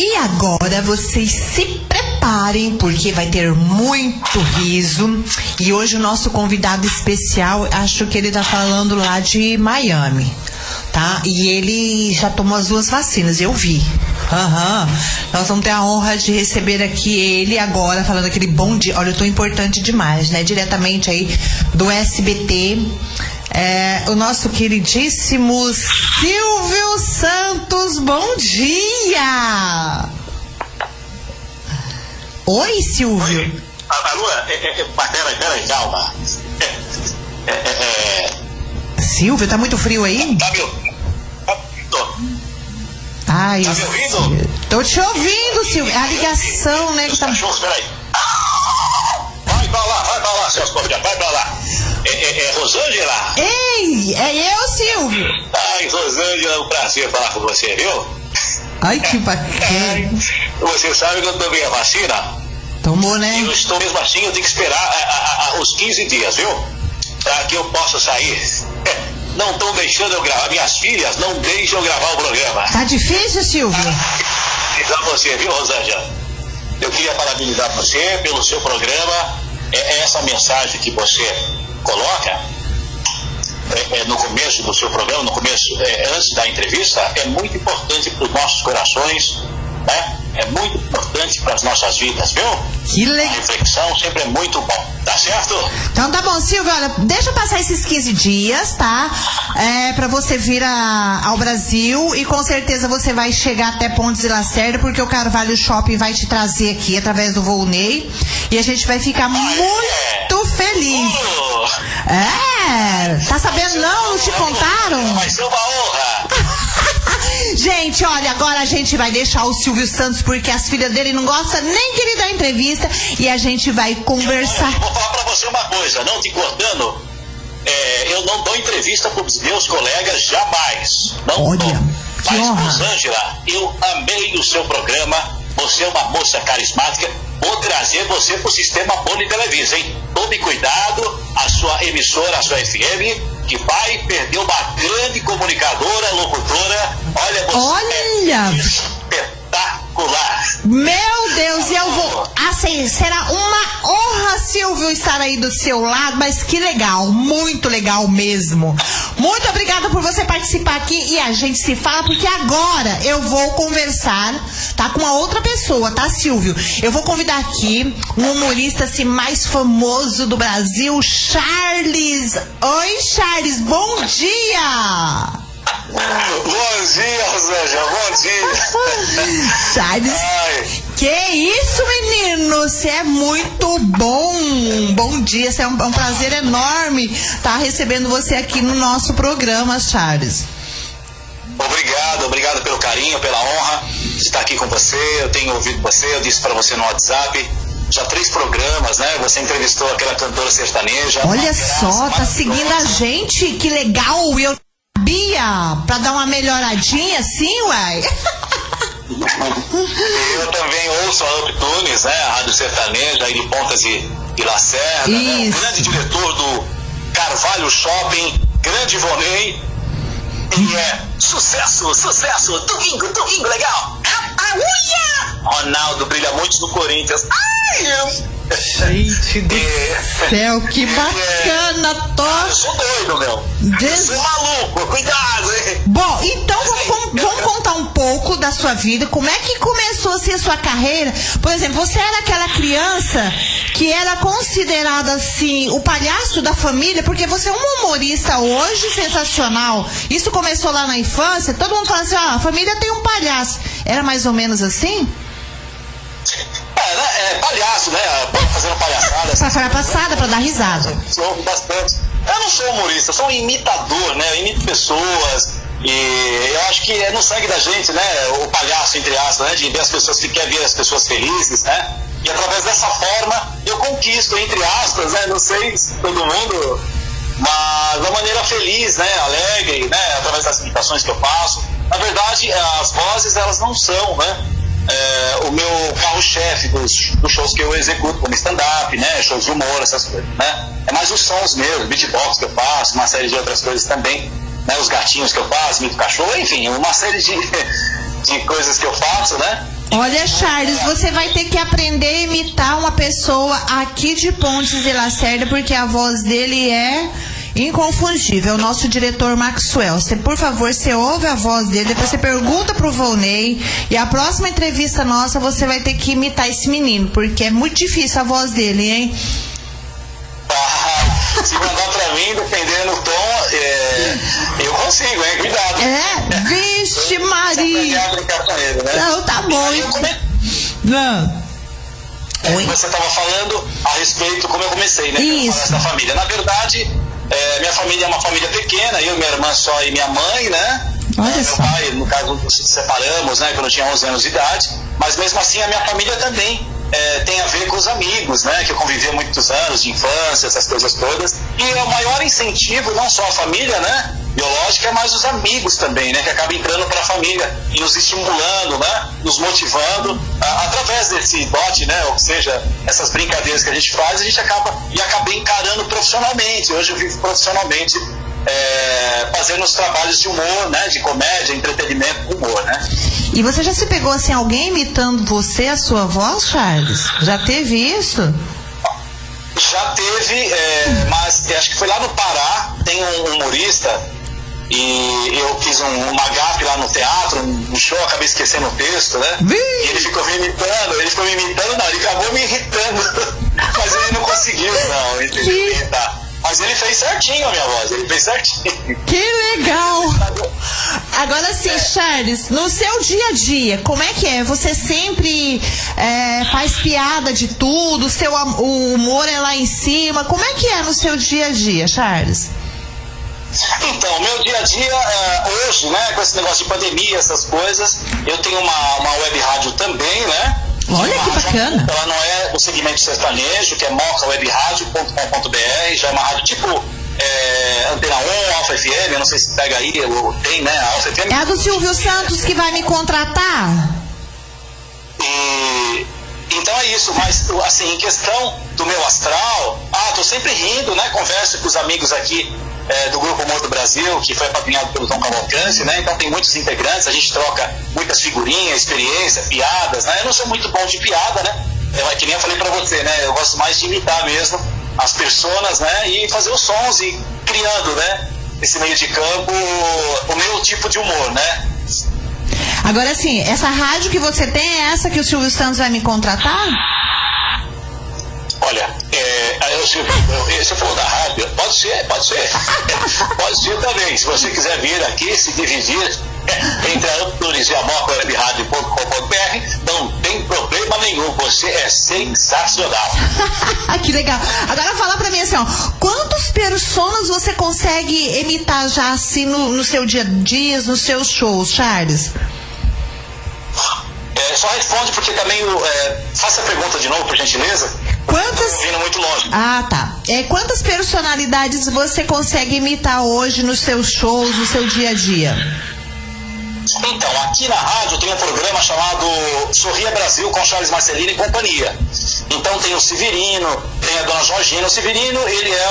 E agora vocês se preparem, porque vai ter muito riso. E hoje o nosso convidado especial, acho que ele tá falando lá de Miami, tá? E ele já tomou as duas vacinas, eu vi. Aham. Nós vamos ter a honra de receber aqui ele agora, falando aquele bom dia. Olha, eu tô importante demais, né? Diretamente aí do SBT. É, o nosso queridíssimo Silvio Santos, bom dia! Oi, Silvio. Oi. Alô, é, é, é, peraí, peraí, calma. É, é, é, Silvio, tá muito frio aí? tá me ouvindo? Tá me Ai, Tá me ouvindo? tô te ouvindo, Silvio. A ligação, né? Que tá... cachorros, peraí. Vai pra lá, vai pra lá, seus porcos, vai pra lá. É, é, é Rosângela? Ei, é eu, Silvio. Ai, Rosângela, é um prazer falar com você, viu? Ai, que bacana. você sabe que eu tomei a vacina? Tomou, né? Eu estou mesmo assim, eu tenho que esperar a- a- a- os 15 dias, viu? Pra que eu possa sair. Não estão deixando eu gravar, minhas filhas não deixam eu gravar o programa. Tá difícil, Silvio? Diz a você, viu, Rosângela? Eu queria parabenizar você pelo seu programa. É, é essa mensagem que você coloca é, é, no começo do seu programa, no começo, é, antes da entrevista, é muito importante para os nossos corações? É muito importante para as nossas vidas, viu? Que A legal. reflexão sempre é muito bom, tá certo? Então tá bom, Silvio, olha, deixa passar esses 15 dias, tá? É, pra você vir a- ao Brasil e com certeza você vai chegar até Pontes e Lacerda, porque o Carvalho Shopping vai te trazer aqui através do voo Ney e a gente vai ficar muito feliz. Oh, É, tá sabendo não? Não te contaram? vai ser uma honra. Gente, olha, agora a gente vai deixar o Silvio Santos porque as filhas dele não gostam nem que ele dá entrevista e a gente vai conversar. Eu vou falar pra você uma coisa, não te cortando, é, eu não dou entrevista pros meus colegas jamais. Não Olha, dou. Mas, honra. Rosângela, eu amei o seu programa, você é uma moça carismática, vou trazer você pro sistema Boni Televisa, hein? Tome cuidado, a sua emissora, a sua FM, que vai perder uma grande comunicadora, locutora. Olha, você Olha! é espetacular. Meu Deus, e eu vou. Assim, será uma honra, Silvio, estar aí do seu lado, mas que legal, muito legal mesmo. Muito obrigada por você participar aqui e a gente se fala, porque agora eu vou conversar, tá? Com uma outra pessoa, tá, Silvio? Eu vou convidar aqui um humorista assim, mais famoso do Brasil, Charles. Oi, Charles, bom dia! Bom dia, Rosângela, bom dia. Charles. Ai, Que isso, menino? Você é muito bom. Bom dia, é um, é um prazer enorme estar recebendo você aqui no nosso programa, Charles. obrigado, obrigado pelo carinho, pela honra de estar aqui com você. Eu tenho ouvido você, eu disse para você no WhatsApp. Já três programas, né? Você entrevistou aquela cantora sertaneja. Olha graça só, tá seguindo a gente. Que legal. Eu sabia. Pra dar uma melhoradinha assim, uai. Eu também ouço a Up Tunes, né? A Rádio Sertaneja, aí de Pontas e, e Lacerda. Né? O grande diretor do Carvalho Shopping, grande Vonei. E é sucesso, sucesso, domingo, domingo, legal. A unha! Ronaldo brilha muito no Corinthians. Ai! Gente do É, céu, que bacana, eu tô. sou doido, meu. Eu Des- sou maluco, cuidado, hein? Bom, então vamos, vamos- contar um pouco da sua vida. Como é que começou assim, a sua carreira? Por exemplo, você era aquela criança que era considerada assim o palhaço da família, porque você é um humorista hoje sensacional. Isso começou lá na infância. Todo mundo fala assim: ó, a família tem um palhaço. Era mais ou menos assim? É, palhaço, né? Fazendo palhaçada. Pra falar passada, pra dar risada. Bastante. Eu não sou humorista, eu sou um imitador, né? Eu imito pessoas. E eu acho que é no sangue da gente, né? O palhaço, entre aspas, né? De ver as pessoas que quer ver as pessoas felizes, né? E através dessa forma eu conquisto, entre aspas, né? Não sei se todo mundo, mas uma maneira feliz, né? Alegre, né? Através das imitações que eu faço. Na verdade, as vozes, elas não são, né? É, o meu carro-chefe dos, dos shows que eu executo, como stand-up, né, shows de humor, essas coisas, né? É mais os sons mesmo, beatbox que eu faço, uma série de outras coisas também, né? Os gatinhos que eu faço, mito cachorro, enfim, uma série de, de coisas que eu faço, né? Olha, Charles, você vai ter que aprender a imitar uma pessoa aqui de Pontes de Lacerda, porque a voz dele é inconfundível. O nosso diretor Maxwell. Você, por favor, você ouve a voz dele, depois você pergunta pro Volney. E a próxima entrevista nossa, você vai ter que imitar esse menino, porque é muito difícil a voz dele, hein? Ah, se mandar pra mim, dependendo do tom, é, eu consigo, hein? Cuidado. É, vixe Maria. Ele, né? Não, tá bom. Come... Não. É, Oi? você estava falando a respeito como eu comecei, né? Isso. Da família. Na verdade, é, minha família é uma família pequena, eu, minha irmã só e minha mãe, né? Olha É, meu pai, no caso, nos separamos, né? Quando eu tinha 11 anos de idade. Mas mesmo assim, a minha família também é, tem a ver com os amigos, né? Que eu convivi há muitos anos, de infância, essas coisas todas. E o maior incentivo, não só a família, né? Biológica, mas os amigos também, né? Que acabam entrando para a família e nos estimulando, né? Nos motivando. a- através desse dote, né? Ou seja, essas brincadeiras que a gente faz, a gente acaba e acabei encarando profissionalmente. Hoje eu vivo profissionalmente é, fazendo os trabalhos de humor, né? De comédia, entretenimento, humor, né? E você já se pegou assim, alguém imitando você, a sua voz, Charles? Já teve isso? Já teve, é, mas acho que foi lá no Pará, tem um humorista, e eu fiz um, uma gafe lá no teatro, um show, acabei esquecendo o texto, né? E ele ficou me imitando, ele ficou me imitando, não, ele acabou me irritando. Mas ele não conseguiu, não, entendeu? Imitar. Mas ele fez certinho a minha voz, ele fez certinho. Que legal! Agora sim, Charles, no seu dia a dia, como é que é? Você sempre é, faz piada de tudo, o seu o humor é lá em cima. Como é que é no seu dia a dia, Charles? Então, meu dia a dia, é, hoje, né, com esse negócio de pandemia, essas coisas, eu tenho uma, uma web rádio também, né? Olha que bacana. Ela não é do segmento sertanejo, que é mocawebradio.com.br, já é uma rádio tipo é, Antena 1, Alfa FM, eu não sei se pega aí, ou tem, né? Alfa FM. É a do Silvio Santos que vai me contratar? E, então é isso, mas assim, em questão do meu astral, ah, tô sempre rindo, né? Converso com os amigos aqui é, do Grupo Humor do Brasil, que foi apadrinhado pelo Tom Cavalcante, né? Então tem muitos integrantes, a gente troca muitas figurinhas, experiência, piadas, né? Eu não sou muito bom de piada, né? É, que nem eu falei pra você, né? Eu gosto mais de imitar mesmo as pessoas, né? E fazer os sons e criando, né? Esse meio de campo, o meu tipo de humor, né? Agora sim, essa rádio que você tem é essa que o Silvio Santos vai me contratar? Olha, é, aí eu, se, eu, se eu for da rádio, pode ser, pode ser. pode ser também. Se você quiser vir aqui, se dividir entre a Antures e a mocowebradio.com.br, não tem problema nenhum. Você é sensacional. que legal. Agora fala pra mim assim, ó, quantos personas você consegue imitar já assim no, no seu dia a dia, nos seus shows, Charles? Só responde porque também é, faça a pergunta de novo, por gentileza. Quantas. Vindo muito longe. Ah, tá. É, quantas personalidades você consegue imitar hoje nos seus shows, no seu dia a dia? Então, aqui na rádio tem um programa chamado Sorria Brasil com Charles Marcelino e companhia. Então tem o Severino, tem a dona Georgina. O Severino, ele é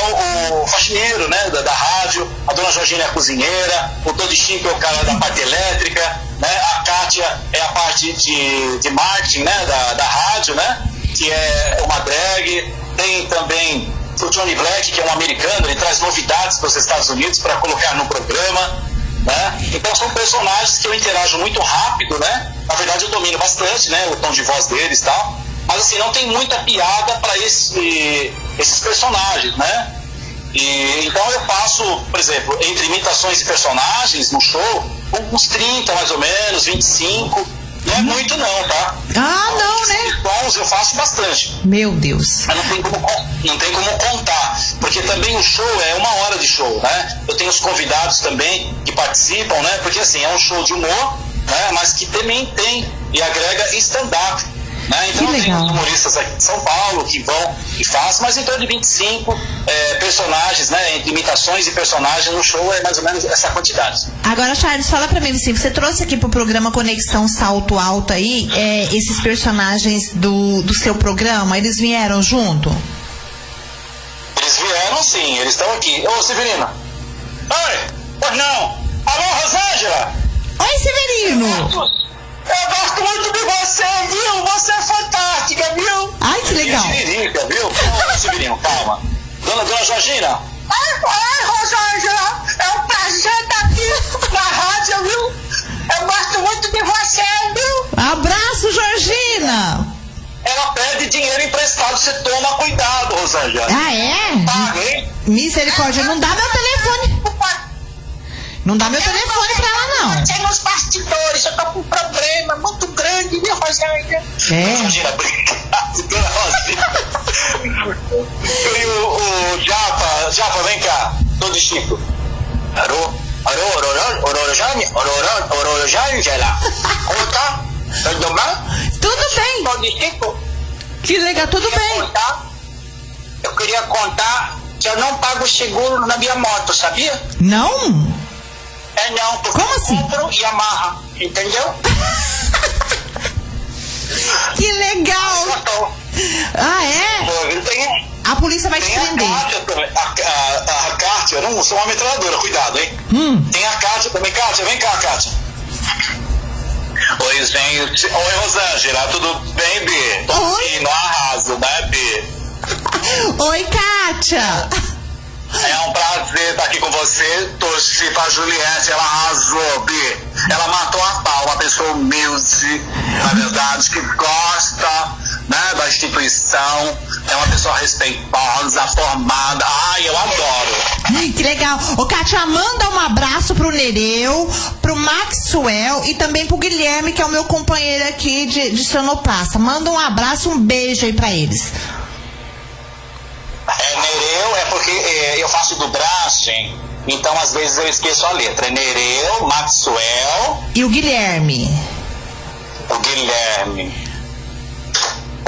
o, o faxineiro né, da, da rádio, a dona Georgina é a cozinheira, o Todo Chico é o cara da parte elétrica, né, a Kátia é a parte de, de marketing né, da, da rádio, né, que é uma drag. Tem também o Johnny Black, que é um americano, ele traz novidades para os Estados Unidos para colocar no programa. Né? Então são personagens que eu interajo muito rápido, né? Na verdade eu domino bastante, né? O tom de voz deles e tal. Mas assim, não tem muita piada para esse, esses personagens, né? E, então eu passo, por exemplo, entre imitações e personagens no show, uns 30 mais ou menos, 25. Não é muito não, tá? Ah, não, né? Tons eu faço bastante. Meu Deus. Mas não tem, como, não tem como contar, porque também o show é uma hora de show, né? Eu tenho os convidados também que participam, né? Porque assim, é um show de humor, né? Mas que também tem e agrega stand-up. Né? Então tem humoristas aqui de São Paulo que vão e fazem, mas em torno de 25 eh, personagens, né? Entre imitações e personagens no show é mais ou menos essa quantidade. Agora, Charles, fala pra mim, assim, você trouxe aqui pro programa Conexão Salto Alto aí, é, esses personagens do, do seu programa, eles vieram junto? Eles vieram sim, eles estão aqui. Ô Severina! Oi! Pois não! Alô, Rosângela! Oi, Severino! Eu gosto muito de você, viu? Você é fantástica, viu? Ai, que legal. Tiririca, viu? Calma, Sibirino, calma. Dona, dona Georgina. Ai, ai, Rosângela, é um prazer estar aqui na rádio, viu? Eu gosto muito de você, viu? Abraço, Georgina. Ela pede dinheiro emprestado, você toma cuidado, Rosângela. Ah, é? Paga, hein? Misericórdia, não dá meu telefone. Não dá meu telefone pra não. Nos bastidores, eu tô com um problema muito grande, viu, Rosângela? É. Georgina, obrigado, dona Rosinha. e o, o Japa, Japa, vem cá, tô de Chico. Alô? Alô, Ororô, Ororojane, Ororô, Ororojangela. Como tá? Tudo bem? Tudo bem. Tô de Chico. Que legal, tudo bem. Contar, eu queria contar que eu não pago seguro na minha moto, sabia? Não? É não, porque Como assim? compro e amarra, entendeu? Que legal. Ah, é? A polícia vai te tem a prender. Kátia também. A, a, a Kátia, não sou uma metralhadora, cuidado, hein? Hum. Tem a Kátia também. Kátia, vem cá, Kátia. Oi, gente. Oi, Rosângela, tudo bem, B? Tô Oi. aqui no arraso, né, B? Oi, Kátia. É um prazer estar aqui com você. Torci pra Juliette, ela arrasou, B. Ela matou a pau, uma pessoa humilde, na verdade, que gosta né, da instituição, é uma pessoa respeitosa, formada. Ai, eu adoro. Que legal. Ô, Kátia, manda um abraço pro Nereu, pro Maxwell e também pro Guilherme, que é o meu companheiro aqui de, de sonoplasta. Manda um abraço, um beijo aí pra eles. Porque é, eu faço dublagem, então às vezes eu esqueço a letra. É Nereu, Maxwell, E o Guilherme. o Guilherme.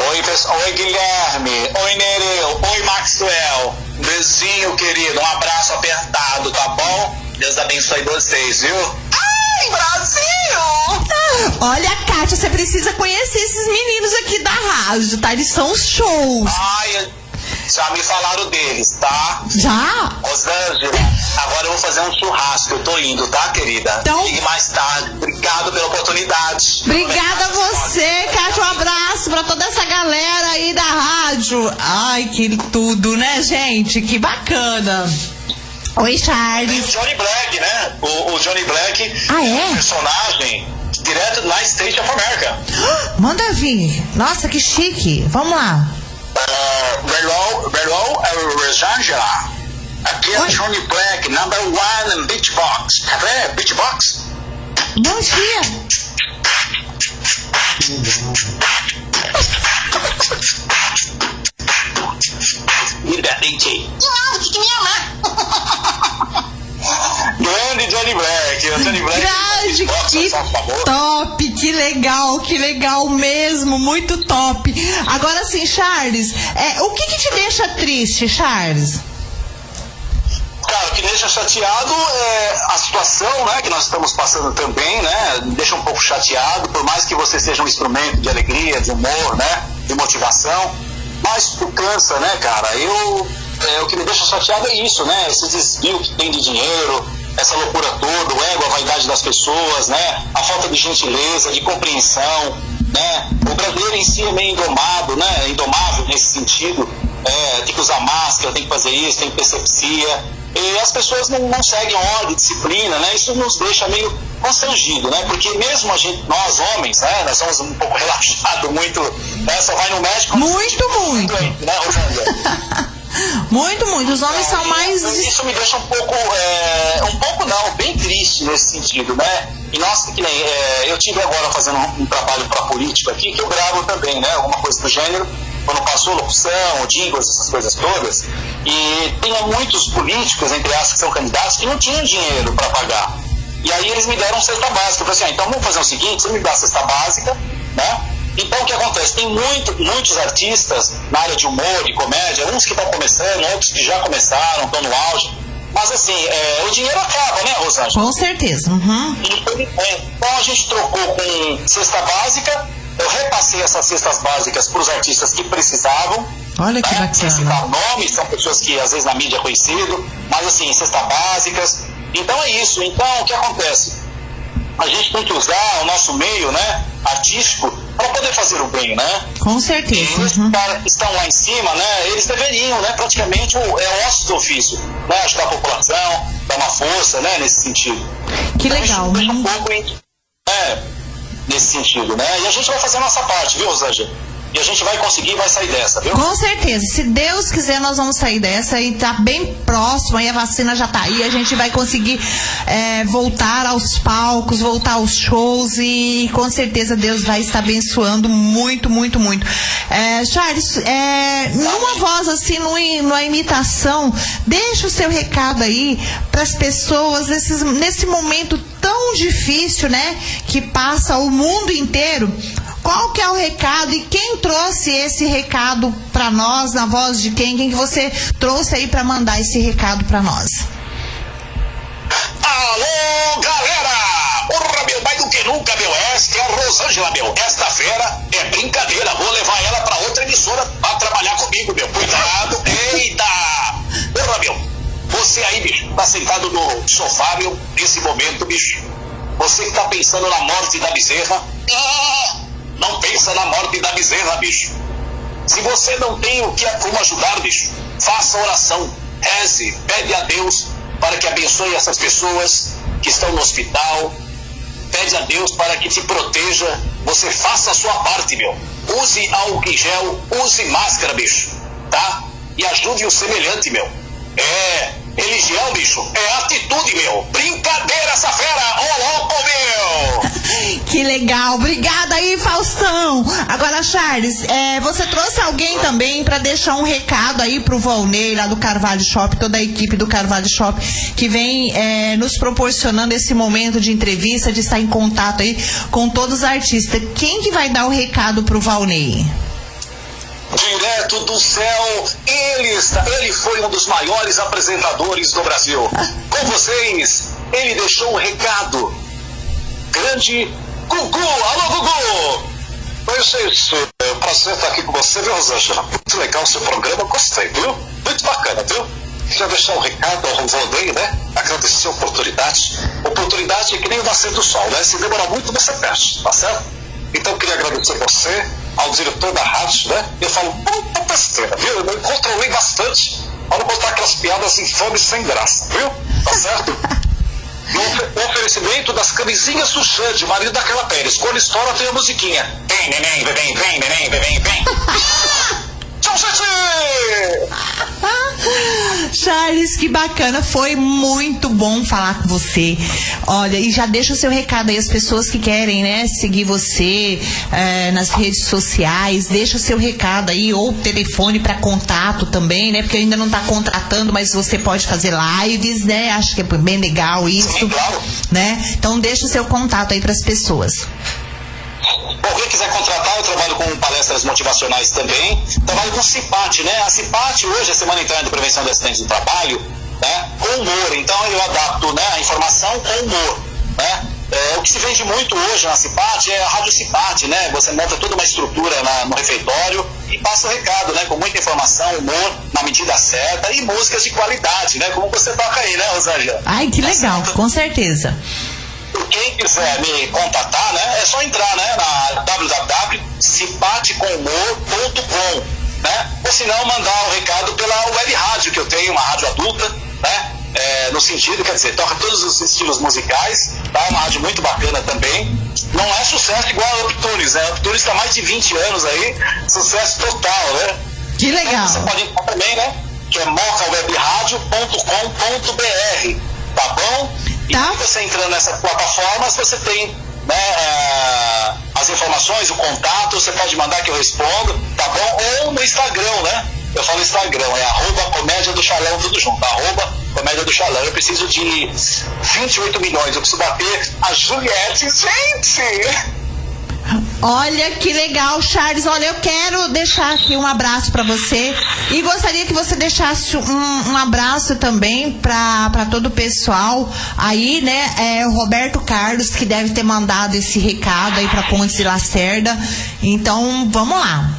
Oi, pessoal. Oi, Guilherme. Oi, Nereu. Oi, Maxwell. Beijinho, querido. Um abraço apertado, tá bom? Deus abençoe vocês, viu? Ai, Brasil! Olha, Kátia, você precisa conhecer esses meninos aqui da rádio, tá? Eles são os shows. Ai, já me falaram deles, tá? Já? Rosângela, agora eu vou fazer um churrasco. Eu tô indo, tá, querida? Então- Ligue mais tarde. Obrigado pela oportunidade. Obrigada a você, Kátia. Um abraço pra toda essa galera aí da rádio. Ai, que tudo, né, gente? Que bacana. Oi, Tem o Charles. Johnny Black, né? O, o Johnny Black Ah, é? um personagem direto na State of America. Manda vir. Nossa, que chique. Vamos lá. Uh, hello, hello, uh, Rosângela. Aqui é Oi. Johnny Black, number one in Beachbox. Quer ver? Beachbox? Bom dia. Liberty. Não, que me amar. Grande Johnny Black. O Johnny Black. Grande, Beatbox, que top, que legal, que legal mesmo, muito top. Agora sim, Charles, é, o que que te deixa triste, Charles? Cara, o que deixa chateado é a situação, né, que nós estamos passando também, né, deixa um pouco chateado, por mais que você seja um instrumento de alegria, de humor, né, de motivação, mas tu cansa, né, cara, eu, é, o que me deixa chateado é isso, né, esse desvio que tem de dinheiro, essa loucura toda, o ego, a vaidade das pessoas, né, a falta de gentileza, de compreensão, né, o brasileiro em si é meio indomado, né, indomável nesse sentido, é, tem que usar máscara, tem que fazer isso, tem sepsia, e as pessoas não, não seguem ordem, disciplina, né? Isso nos deixa meio constrangido, né? Porque mesmo a gente, nós homens, né? Nós somos um pouco relaxados, muito, né? Só vai no médico... Muito, muito. doente, Né, Rosângela? Muito, muito. Os homens são mais. Então, Isso me deixa um pouco, é, um pouco não, bem triste nesse sentido, né? E nós, que nem, é, eu tive agora fazendo um, um trabalho para político aqui, que eu gravo também, né? Alguma coisa do gênero, quando passou locução, jingles, essas coisas todas. E tinha muitos políticos, entre aspas, que são candidatos, que não tinham dinheiro para pagar. E aí eles me deram cesta básica. Eu falei assim, ah, então vamos fazer o seguinte, você me dá a cesta básica, né? Então o que acontece? Tem muito, muitos artistas na área de humor e comédia, uns que estão começando, outros que já começaram, estão no auge. Mas assim, é, o dinheiro acaba, né, Rosângela? Com certeza. Uhum. Então a gente trocou com cesta básica, eu repassei essas cestas básicas para os artistas que precisavam. Olha que né? Sem bacana. citar nomes, são pessoas que às vezes na mídia é conhecido, mas assim, cestas básicas. Então é isso. Então o que acontece? A gente tem que usar o nosso meio né, artístico para poder fazer o bem, né? Com certeza. E os Uhum. caras que estão lá em cima, né, eles deveriam, né, praticamente o, é o osso do ofício, né, ajudar a população, dar uma força, né, nesse sentido. Que Então, legal. Isso um pouco em, é, nesse sentido, né? E a gente vai fazer a nossa parte, viu, Rosângela? E a gente vai conseguir, vai sair dessa, viu? Com certeza, se Deus quiser, nós vamos sair dessa e tá bem próximo, aí a vacina já tá aí, a gente vai conseguir é, voltar aos palcos, voltar aos shows e com certeza Deus vai estar abençoando muito, muito, muito. É, Charles, é, numa voz assim, numa, numa imitação, deixa o seu recado aí para as pessoas nesses, nesse momento tão difícil, né, que passa o mundo inteiro. Qual que é o recado e quem trouxe esse recado para nós na voz de quem? Quem que você trouxe aí para mandar esse recado para nós? Alô, galera! Porra, meu, mais do que nunca, meu, esta é a Rosângela, meu. Esta fera é brincadeira, vou levar ela pra outra emissora pra trabalhar comigo, meu. Cuidado, eita! Porra, meu, você aí, bicho, tá sentado no sofá, meu, nesse momento, bicho. Você que tá pensando na morte da bezerra, ah, não pensa na morte da bezerra, bicho. Se você não tem o que como ajudar, bicho, faça oração, reze, pede a Deus para que abençoe essas pessoas que estão no hospital. Pede a Deus para que te proteja. Você faça a sua parte, meu. Use álcool em gel, use máscara, bicho, tá? E ajude o semelhante, meu. É, religião, bicho, é atitude, meu. Brincadeira essa fera, ô louco, meu! Que legal, obrigada aí, Faustão. Agora, Charles, é, você trouxe alguém também para deixar um recado aí pro Volney lá do Carvalho Shop, toda a equipe do Carvalho Shop que vem é, nos proporcionando esse momento de entrevista, de estar em contato aí com todos os artistas. Quem que vai dar o recado pro Volney? Direto do céu, ele, está, ele foi um dos maiores apresentadores do Brasil. Com vocês, ele deixou um recado. Grande Gugu, alô Gugu! Oi, gente, é um prazer estar aqui com você, viu, Rosângela? Muito legal o seu programa, gostei, viu? Muito bacana, viu? Queria deixar um recado ao Ronaldinho, né? Agradecer a oportunidade. Oportunidade é que nem o nascer do sol, né? Se demorar muito, você perde, tá certo? Então, queria agradecer você, ao diretor da rádio, né? Eu falo, puta besteira, viu? Eu controlei bastante para não botar aquelas piadas infames sem graça, viu? Tá certo? O oferecimento das camisinhas do Xande, marido daquela Pérez. Quando estoura, tem a musiquinha. Vem, neném, vem, vem, neném, vem, vem. Tchau, gente! Charles, que bacana, foi muito bom falar com você. Olha, e já deixa o seu recado aí, as pessoas que querem, né, seguir você eh, nas redes sociais, deixa o seu recado aí, ou telefone para contato também, né, porque ainda não tá contratando, mas você pode fazer lives, né, acho que é bem legal isso, né, então deixa o seu contato aí para as pessoas. Bom, quem quiser contratar, eu trabalho com palestras motivacionais também. Trabalho com CIPAT, né? A CIPAT hoje é a Semana Interna de Prevenção de Acidentes do Trabalho, né? Com humor. Então eu adapto né, a informação com humor, né? É, o que se vende muito hoje na CIPAT é a Rádio CIPAT, né? Você monta toda uma estrutura na- no refeitório e passa o recado, né? Com muita informação, humor, na medida certa e músicas de qualidade, né? Como você toca aí, né, Rosângela? Ai, que legal, com certeza. Quem quiser me contatar, né, é só entrar né, na www.cipatecomhumor.com, né? Ou se não, mandar o recado pela web rádio, que eu tenho, uma rádio adulta, né? É, no sentido, quer dizer, toca todos os estilos musicais, tá? Uma rádio muito bacana também. Não é sucesso igual a Uptunes, né? A Uptunes está há mais de 20 anos aí, sucesso total, né? Que legal. Você pode entrar também, né? Que é mocawebradio.com.br, tá bom? Tá. você entrando nessas plataformas, você tem né, eh, as informações, o contato, você pode mandar que eu respondo, tá bom? Ou no Instagram, né? Eu falo Instagram, é arroba comédia do Chalão, tudo junto, arroba comédia do Chalão. Eu preciso de 28 milhões, eu preciso bater a Juliette, gente! Olha que legal, Charles. Olha, eu quero deixar aqui um abraço para você e gostaria que você deixasse um, um abraço também para todo o pessoal aí, né? É, o Roberto Carlos que deve ter mandado esse recado aí para Pontes de Lacerda. Então, vamos lá.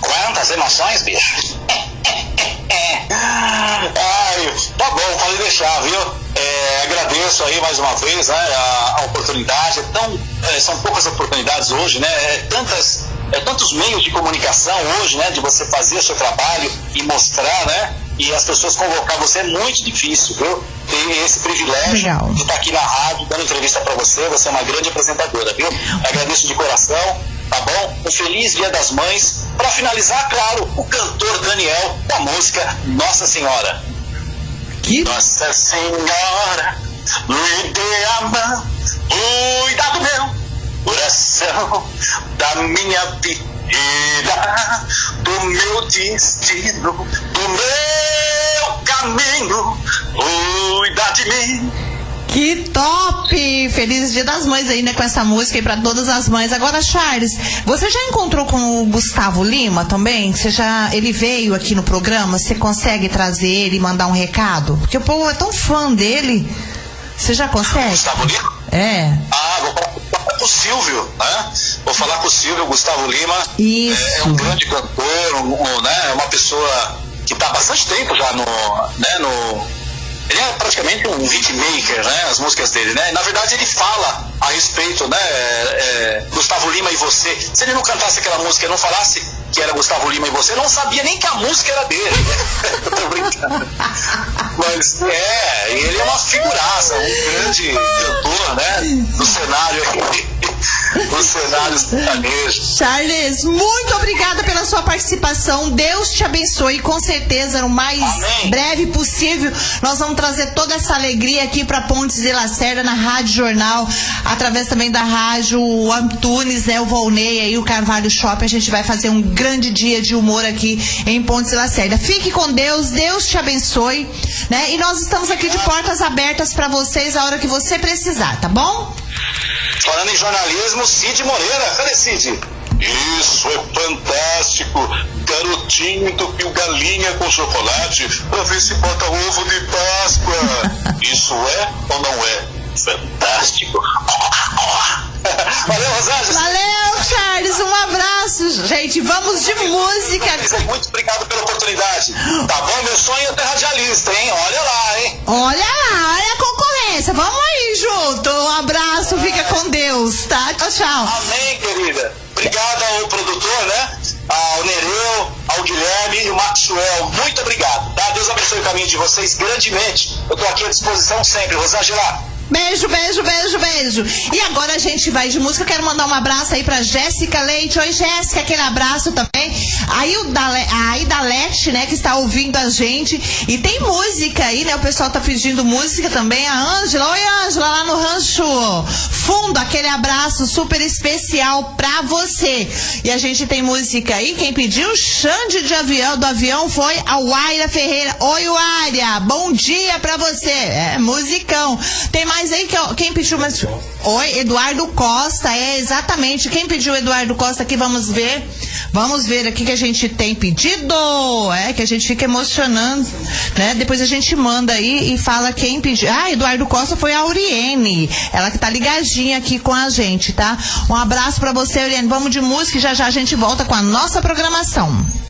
Quantas emoções, bicho? Ai, tá bom, pode deixar, viu? É, agradeço aí mais uma vez né, a, a oportunidade. Então, é, são poucas oportunidades hoje, né? É, tantas, é, tantos meios de comunicação hoje, né? De você fazer o seu trabalho e mostrar, né? E as pessoas convocar você é muito difícil, viu? Ter esse privilégio Legal. de estar aqui na rádio dando entrevista para você. Você é uma grande apresentadora, viu? Agradeço de coração, tá bom? Um feliz Dia das Mães. Para finalizar, claro, o cantor Daniel da música Nossa Senhora. Que Nossa Senhora, me dê a mão, cuida do meu coração, da minha vida, do meu destino, do meu caminho, cuida de mim. Que top! Feliz Dia das Mães aí, né, com essa música aí pra todas as mães. Agora, Charles, você já encontrou com o Gustavo Lima também? Você já, ele veio aqui no programa? Você consegue trazer ele e mandar um recado? Porque o povo é tão fã dele. Você já consegue? Gustavo Lima? É. Ah, vou falar com o Silvio, né? Vou falar com o Silvio, Gustavo Lima. Isso. É, é um grande cantor, um, um, né? É uma pessoa que está há bastante tempo já no, né? no ele é praticamente um hitmaker, né? As músicas dele, né? Na verdade, ele fala a respeito, né? É, Gustavo Lima e você. Se ele não cantasse aquela música e não falasse que era Gustavo Lima e você, não sabia nem que a música era dele. Eu tô brincando. Mas é, ele é uma figuraça, um grande cantor, né? Do cenário do cenário sertanejo. Charles, muito obrigada pela sua participação. Deus te abençoe. Com certeza, o mais Amém. breve possível, nós vamos trazer toda essa alegria aqui para Pontes e Lacerda na Rádio Jornal, através também da rádio Antunes, né, o Volney aí, o Carvalho Shopping. A gente vai fazer um grande dia de humor aqui em Pontes e Lacerda. Fique com Deus, Deus te abençoe, né? E nós estamos aqui de portas abertas para vocês a hora que você precisar, tá bom? Falando em jornalismo, Cid Moreira. Cadê Cid? Isso é fantástico. Garotinho entupiu galinha com chocolate pra ver se bota ovo de Páscoa. Isso é ou não é? Fantástico. Valeu, Rosângela. Valeu, Charles, um abraço. Gente, vamos de música. Muito obrigado pela oportunidade. Tá bom? Meu sonho é ter radialista, hein? Olha lá, hein? Olha lá, olha a Vamos aí junto. Um abraço, fica com Deus, tá? Tchau, tchau. Amém, querida. Obrigado ao produtor, né? Ao Nereu, ao Guilherme e o Maxwell. Muito obrigado. Tá? Deus abençoe o caminho de vocês grandemente. Eu tô aqui à disposição sempre. Rosângela. Beijo, beijo, beijo, beijo. E agora a gente vai de música. Eu quero mandar um abraço aí pra Jéssica Leite. Oi, Jéssica, aquele abraço também. Aí o Dale, a Idalete, né, que está ouvindo a gente. E tem música aí, né? O pessoal tá pedindo música também. A Ângela. Oi, Ângela, lá no Rancho Fundo. Aquele abraço super especial pra você. E a gente tem música aí. Quem pediu? Xande de avião, do avião foi a Waira Ferreira. Oi, Waira. Bom dia pra você. É, musicão. Tem mais aí que ó, quem pediu mais. Oi, Eduardo Costa, é exatamente. Quem pediu Eduardo Costa aqui, vamos ver. Vamos ver aqui que a gente tem pedido. É, que a gente fica emocionando, né? Depois a gente manda aí e fala quem pediu. Ah, Eduardo Costa foi a Auriene. Ela que tá ligadinha aqui com a gente, tá? Um abraço pra você, Auriene. Vamos de música e já já a gente volta com a nossa programação.